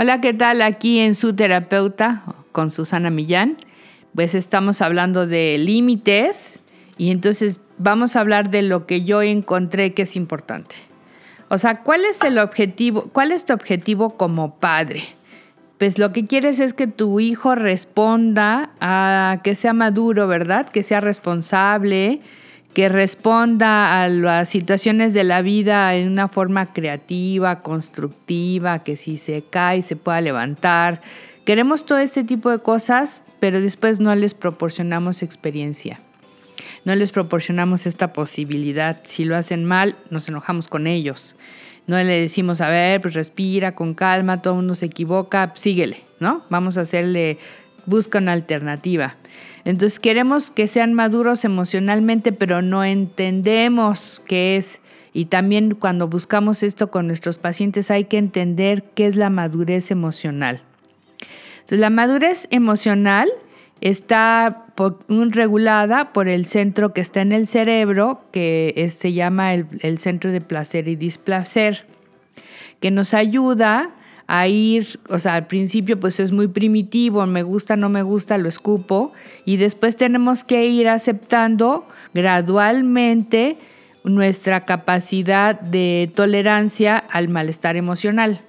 Hola, ¿qué tal? Aquí en su terapeuta con Susana Millán. Pues estamos hablando de límites y entonces vamos a hablar de lo que yo encontré que es importante. O sea, ¿cuál es el objetivo? ¿Cuál es tu objetivo como padre? Pues lo que quieres es que tu hijo responda a que sea maduro, ¿verdad? Que sea responsable, que responda a las situaciones de la vida en una forma creativa, constructiva, que si se cae se pueda levantar. Queremos todo este tipo de cosas, pero después no les proporcionamos experiencia. No les proporcionamos esta posibilidad. Si lo hacen mal, nos enojamos con ellos. No le decimos, a ver, pues respira con calma, todo mundo se equivoca, síguele, ¿no? Vamos a hacerle, busca una alternativa. Entonces queremos que sean maduros emocionalmente, pero no entendemos qué es. Y también cuando buscamos esto con nuestros pacientes hay que entender qué es la madurez emocional. Entonces la madurez emocional está regulada por el centro que está en el cerebro, que se llama el, el centro de placer y displacer, que nos ayuda a ir, o sea, al principio pues es muy primitivo, me gusta, no me gusta, lo escupo, y después tenemos que ir aceptando gradualmente nuestra capacidad de tolerancia al malestar emocional.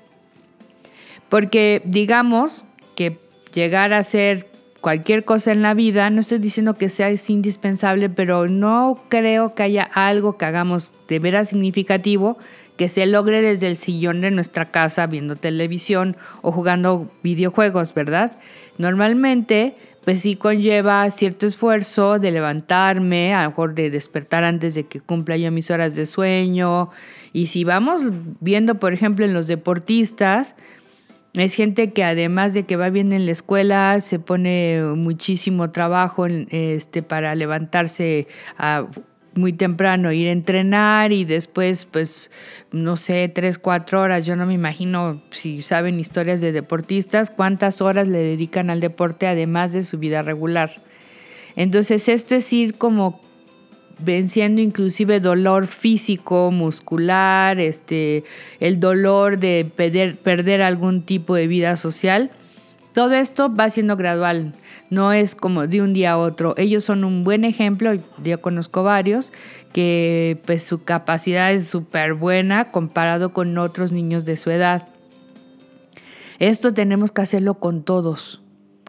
Porque digamos que llegar a ser cualquier cosa en la vida, no estoy diciendo que sea indispensable, pero no creo que haya algo que hagamos de veras significativo que se logre desde el sillón de nuestra casa viendo televisión o jugando videojuegos, ¿verdad? Normalmente, pues sí conlleva cierto esfuerzo de levantarme, a lo mejor de despertar antes de que cumpla yo mis horas de sueño. Y si vamos viendo, por ejemplo, en los deportistas, es gente que además de que va bien en la escuela, se pone muchísimo trabajo este, para levantarse a muy temprano, ir a entrenar y después, pues, no sé, tres, cuatro horas. Yo no me imagino, si saben historias de deportistas, cuántas horas le dedican al deporte además de su vida regular. Entonces, esto es ir como venciendo inclusive dolor físico, muscular, este, el dolor de perder, perder algún tipo de vida social. Todo esto va siendo gradual. No es como de un día a otro. Ellos son un buen ejemplo, yo conozco varios, que pues su capacidad es súper buena comparado con otros niños de su edad. Esto tenemos que hacerlo con todos,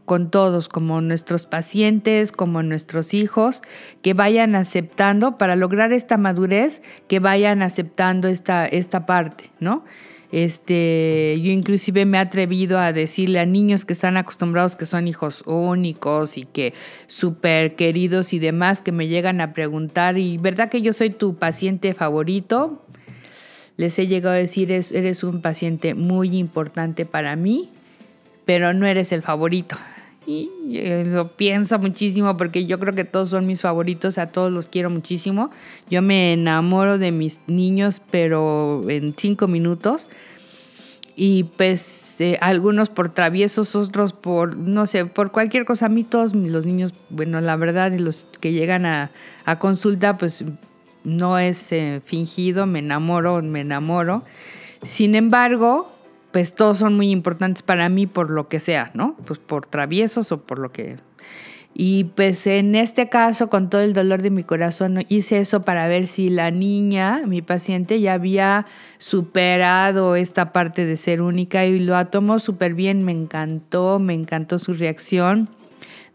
con todos, como nuestros pacientes, como nuestros hijos, que vayan aceptando, para lograr esta madurez, que vayan aceptando esta, esta parte, ¿no? Este, yo inclusive me he atrevido a decirle a niños que están acostumbrados que son hijos únicos y que súper queridos y demás que me llegan a preguntar, ¿y verdad que yo soy tu paciente favorito? Les he llegado a decir, eres un paciente muy importante para mí, pero no eres el favorito. Eh, lo pienso muchísimo porque yo creo que todos son mis favoritos, a todos los quiero muchísimo. Yo me enamoro de mis niños, pero en cinco minutos. Y pues eh, algunos por traviesos, otros por, no sé, por cualquier cosa. A mí todos los niños, bueno, la verdad, los que llegan a, consulta, pues no es eh, fingido, me enamoro, me enamoro. Sin embargo, pues todos son muy importantes para mí por lo que sea, ¿no? Pues por traviesos o por lo que... Y pues en este caso, con todo el dolor de mi corazón, hice eso para ver si la niña, mi paciente, ya había superado esta parte de ser única y lo tomó súper bien, me encantó, me encantó su reacción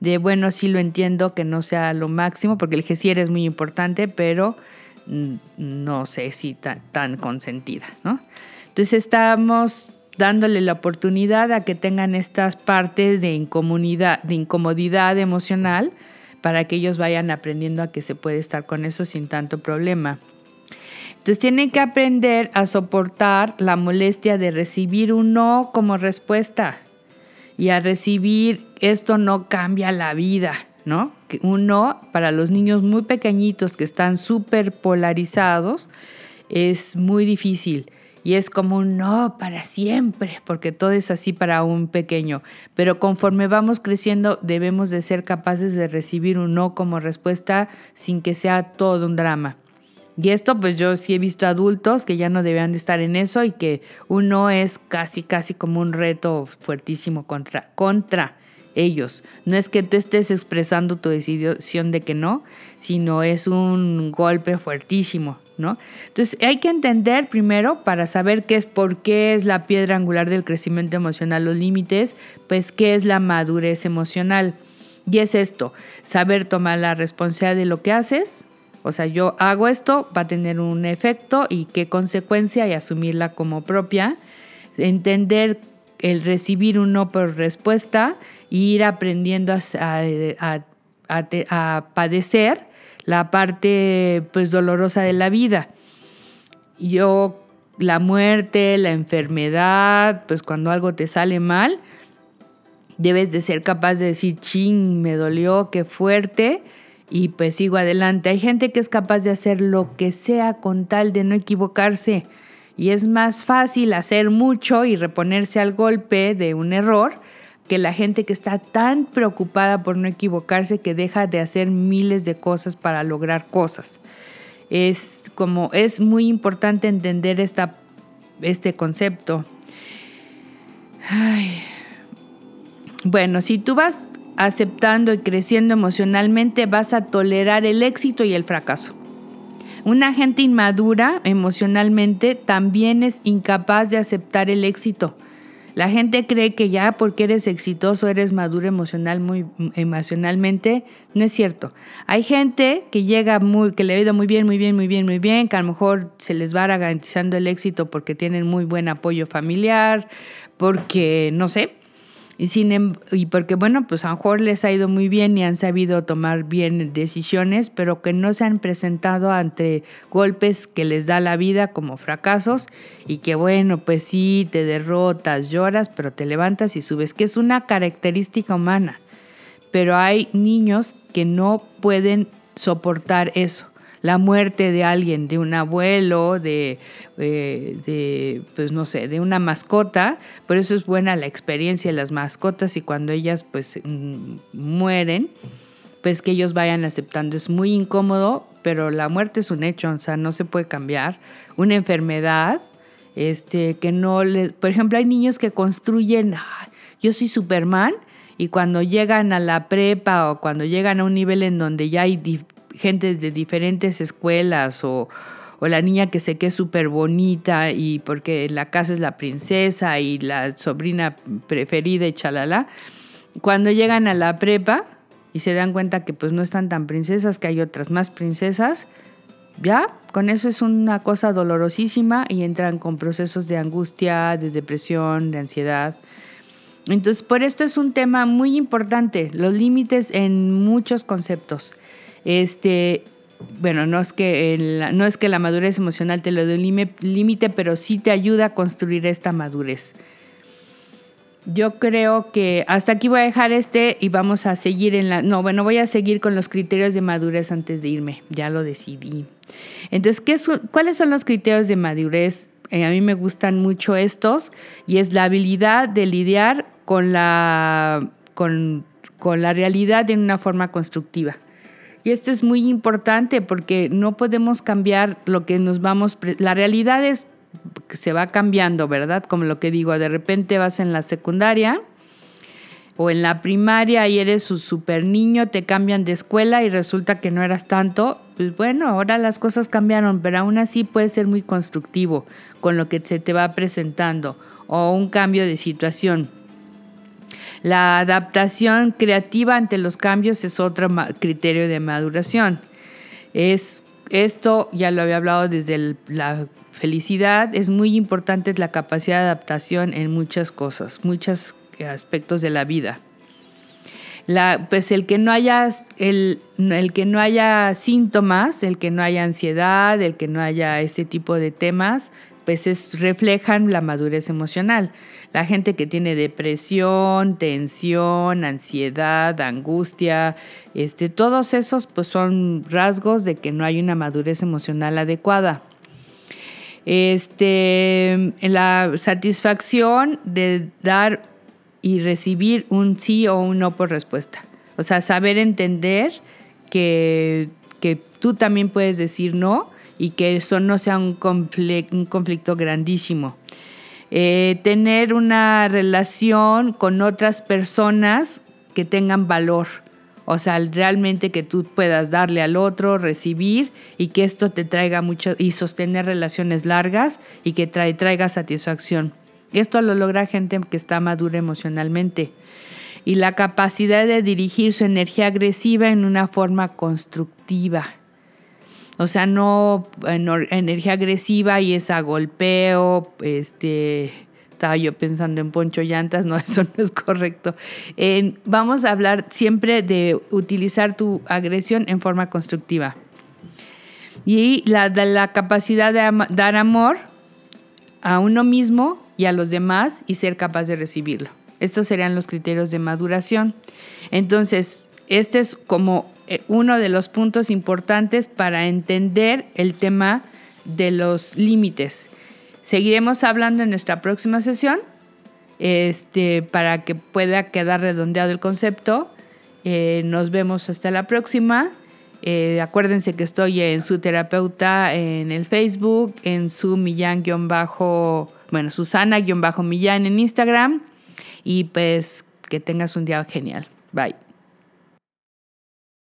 de, bueno, sí lo entiendo que no sea lo máximo, porque el GESIER es muy importante, pero no sé si tan, tan consentida, ¿no? Entonces estamos dándole la oportunidad a que tengan estas partes de incomodidad, de incomodidad emocional para que ellos vayan aprendiendo a que se puede estar con eso sin tanto problema. Entonces tienen que aprender a soportar la molestia de recibir un no como respuesta y a recibir esto no cambia la vida, ¿no? Un no para los niños muy pequeñitos que están súper polarizados es muy difícil y es como un no para siempre, porque todo es así para un pequeño. Pero conforme vamos creciendo debemos de ser capaces de recibir un no como respuesta sin que sea todo un drama. Y esto pues yo sí he visto adultos que ya no debían de estar en eso y que uno es casi, casi como un reto fuertísimo contra, contra ellos. No es que tú estés expresando tu decisión de que no, sino es un golpe fuertísimo, Entonces hay que entender primero para saber qué es, por qué es la piedra angular del crecimiento emocional, los límites, pues qué es la madurez emocional. Y es esto, saber tomar la responsabilidad de lo que haces, o sea, yo hago esto, va a tener un efecto y qué consecuencia y asumirla como propia. Entender el recibir un no por respuesta e ir aprendiendo a, padecer la parte pues dolorosa de la vida. Yo, la muerte, la enfermedad, pues cuando algo te sale mal, debes de ser capaz de decir, ching, me dolió, qué fuerte, y pues sigo adelante. Hay gente que es capaz de hacer lo que sea con tal de no equivocarse. Y es más fácil hacer mucho y reponerse al golpe de un error que la gente que está tan preocupada por no equivocarse que deja de hacer miles de cosas para lograr cosas. Es como es muy importante entender esta, este concepto. Bueno, si tú vas aceptando y creciendo emocionalmente, vas a tolerar el éxito y el fracaso. Una gente inmadura emocionalmente también es incapaz de aceptar el éxito. La gente cree que ya porque eres exitoso eres maduro emocional muy emocionalmente, no es cierto. Hay gente que llega muy que le ha ido muy bien, muy bien, muy bien, muy bien, que a lo mejor se les va garantizando el éxito porque tienen muy buen apoyo familiar, porque no sé, y, sin, em, y porque, bueno, pues a lo mejor les ha ido muy bien y han sabido tomar bien decisiones, pero que no se han presentado ante golpes que les da la vida como fracasos y que, bueno, pues sí, te derrotas, lloras, pero te levantas y subes, que es una característica humana. Pero hay niños que no pueden soportar eso la muerte de alguien, de un abuelo, de, eh, de, pues no sé, de una mascota. Por eso es buena la experiencia de las mascotas y cuando ellas pues mm, mueren, pues que ellos vayan aceptando. Es muy incómodo, pero la muerte es un hecho, o sea, no se puede cambiar. Una enfermedad, este, que no le, por ejemplo, hay niños que construyen, yo soy Superman, y cuando llegan a la prepa o cuando llegan a un nivel en donde ya hay gente de diferentes escuelas o, la niña que sé que es súper bonita y porque la casa es la princesa y la sobrina preferida y chalala, cuando llegan a la prepa y se dan cuenta que pues no están tan princesas, que hay otras más princesas, ya, con eso es una cosa dolorosísima y entran con procesos de angustia, de depresión, de ansiedad. Entonces, por esto es un tema muy importante, los límites en muchos conceptos. Este, bueno, no es que, no es que la madurez emocional te lo dé un límite, pero sí te ayuda a construir esta madurez. Yo creo que hasta aquí voy a dejar este y vamos a seguir en la... No, bueno, voy a seguir con los criterios de madurez antes de irme, ya lo decidí. Entonces, ¿qué ¿cuáles son los criterios de madurez? Eh, a mí me gustan mucho estos y es la habilidad de lidiar con la, con, con la realidad de una forma constructiva. Y esto es muy importante porque no podemos cambiar lo que nos vamos... La realidad es que se va cambiando, ¿verdad? Como lo que digo, de repente vas en la secundaria o en la primaria y eres un super niño, te cambian de escuela y resulta que no eras tanto. Pues bueno, ahora las cosas cambiaron, pero aún así puede ser muy constructivo con lo que se te va presentando o un cambio de situación. La adaptación creativa ante los cambios es otro criterio de maduración. Es, esto ya lo había hablado desde la felicidad, es muy importante la capacidad de adaptación en muchas cosas, muchos aspectos de la vida. Pues el que no haya el, que no haya síntomas, el que no haya ansiedad, el que no haya este tipo de temas, pues es, reflejan la madurez emocional. La gente que tiene depresión, tensión, ansiedad, angustia, este, todos esos pues son rasgos de que no hay una madurez emocional adecuada. Este, la satisfacción de dar y recibir un sí o un no por respuesta. O sea, saber entender que, que tú también puedes decir no y que eso no sea un, un conflicto grandísimo. Eh, tener una relación con otras personas que tengan valor. O sea, realmente que tú puedas darle al otro, recibir y que esto te traiga mucho y sostener relaciones largas y que trae, traiga satisfacción. Esto lo logra gente que está madura emocionalmente. Y la capacidad de dirigir su energía agresiva en una forma constructiva. O sea, no energía agresiva y esa golpeo, este, estaba yo pensando en Poncho Llantas, no, eso no es correcto. vamos a hablar siempre de utilizar tu agresión en forma constructiva. Y la, la capacidad de dar amor a uno mismo y a los demás y ser capaz de recibirlo. Estos serían los criterios de maduración. Entonces, este es como uno de los puntos importantes para entender el tema de los límites. Seguiremos hablando en nuestra próxima sesión este, para que pueda quedar redondeado el concepto. Eh, nos vemos hasta la próxima. Eh, acuérdense que estoy en su terapeuta en el Facebook, en su Millán-bajo, bueno, Susana-Millán en Instagram. Y pues que tengas un día genial. Bye.